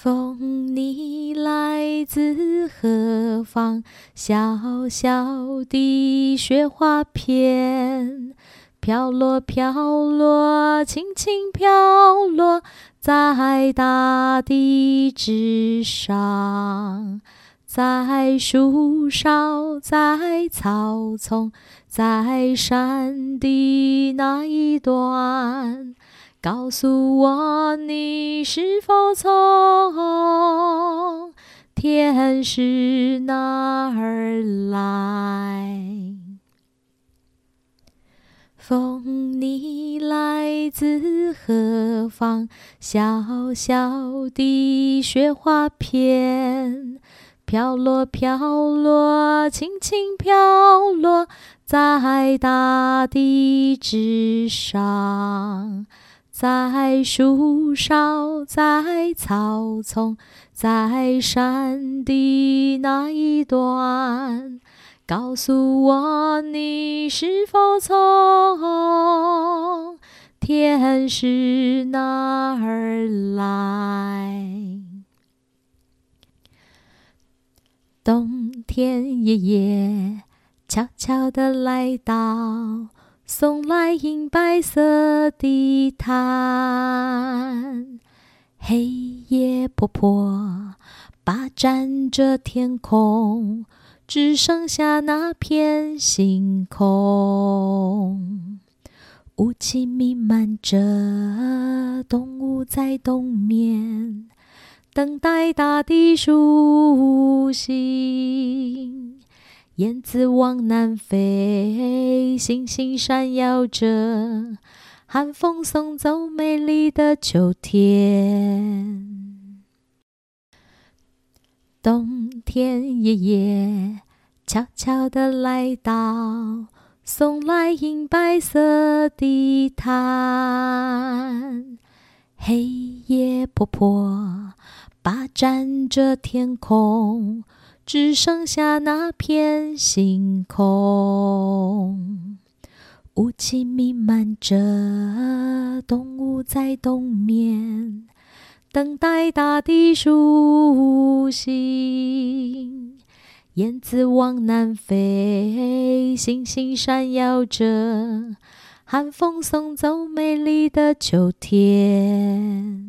风，你来自何方？小小的雪花片，飘落，飘落，轻轻飘落在大地之上，在树梢，在草丛，在山的那一端。告诉我，你是否从天使那儿来？风，你来自何方？小小的雪花片，飘落，飘落，轻轻飘落在大地之上。在树梢，在草丛，在山的那一端，告诉我你是否从天使那儿来？冬天爷爷悄悄地来到。送来银白色的毯，黑夜婆婆霸占着天空，只剩下那片星空。雾气弥漫着，动物在冬眠，等待大地苏醒。燕子往南飞，星星闪耀着，寒风送走美丽的秋天。冬天爷爷悄悄地来到，送来银白色的毯。黑夜婆婆霸占着天空。只剩下那片星空，雾气弥漫着，动物在冬眠，等待大地苏醒。燕子往南飞，星星闪耀着，寒风送走美丽的秋天。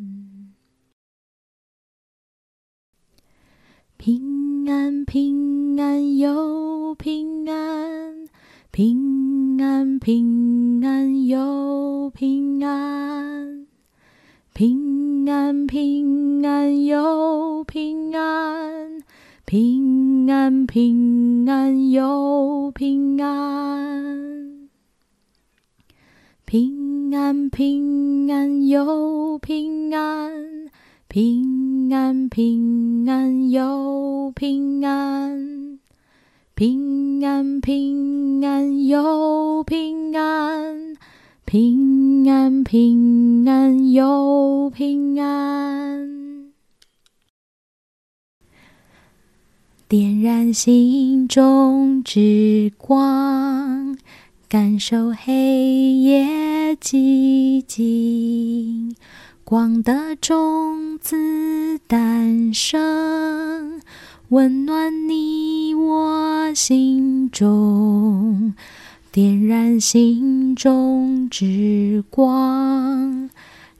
平。平安，平安又平安，平安，平安又平安，平安，平安又平安，平安，平安又平安，平安，平安又平安。平安，平安又平安，平安，平安又平安，平安，平安又平安。点燃心中之光，感受黑夜寂静。光的种子诞生，温暖你我心中，点燃心中之光，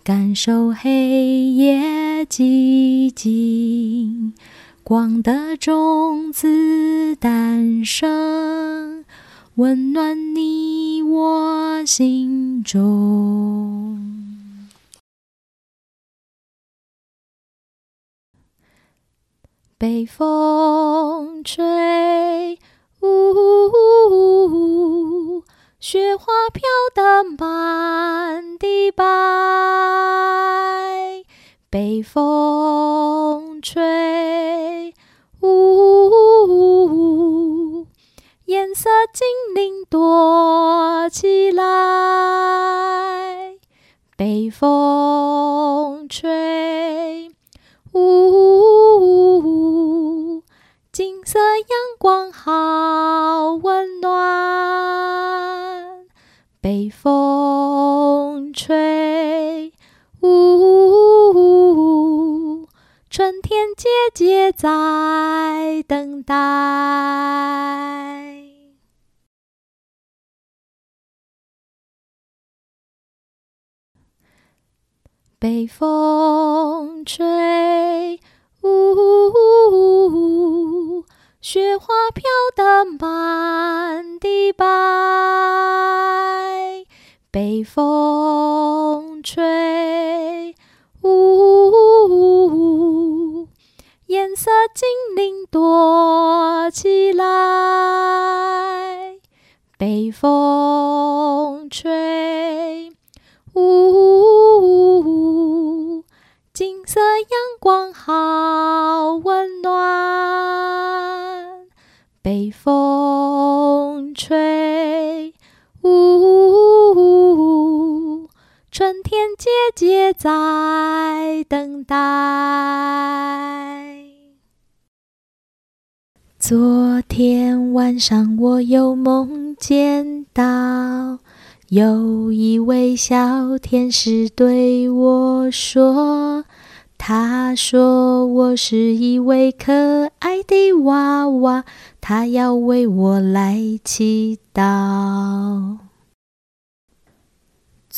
感受黑夜寂静。光的种子诞生，温暖你我心中。北风吹，呜，雪花飘得满地白。北风吹，呜，颜色精灵躲起来。北风吹，呜。好温暖，北风吹，呜，春天姐姐在等待。北风吹，呜，雪花飘得满地白。北风吹，呜呜呜，颜色精灵躲起来。北风吹，呜，春天姐姐在等待。昨天晚上我又梦见到有一位小天使对我说，他说我是一位可爱的娃娃，他要为我来祈祷。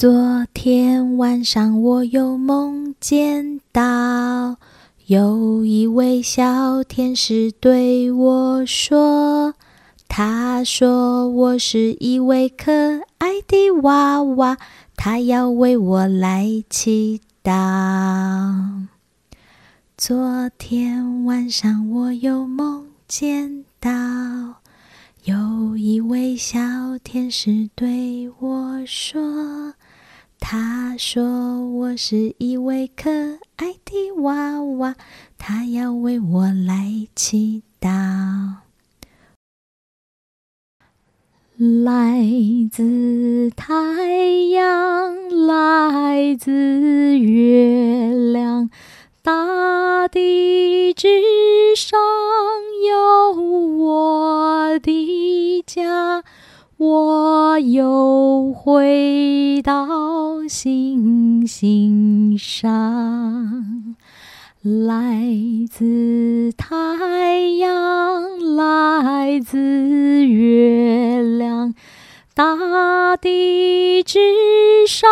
昨天晚上我又梦见到有一位小天使对我说，他说我是一位可爱的娃娃，他要为我来祈祷。昨天晚上我又梦见到有一位小天使对我说。他说：“我是一位可爱的娃娃，他要为我来祈祷。来自太阳，来自月亮，大地之上有我的家。”我又回到星星上，来自太阳，来自月亮，大地之上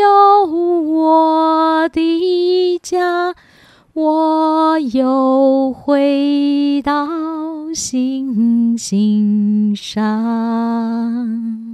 有我的家。我又回到星星上。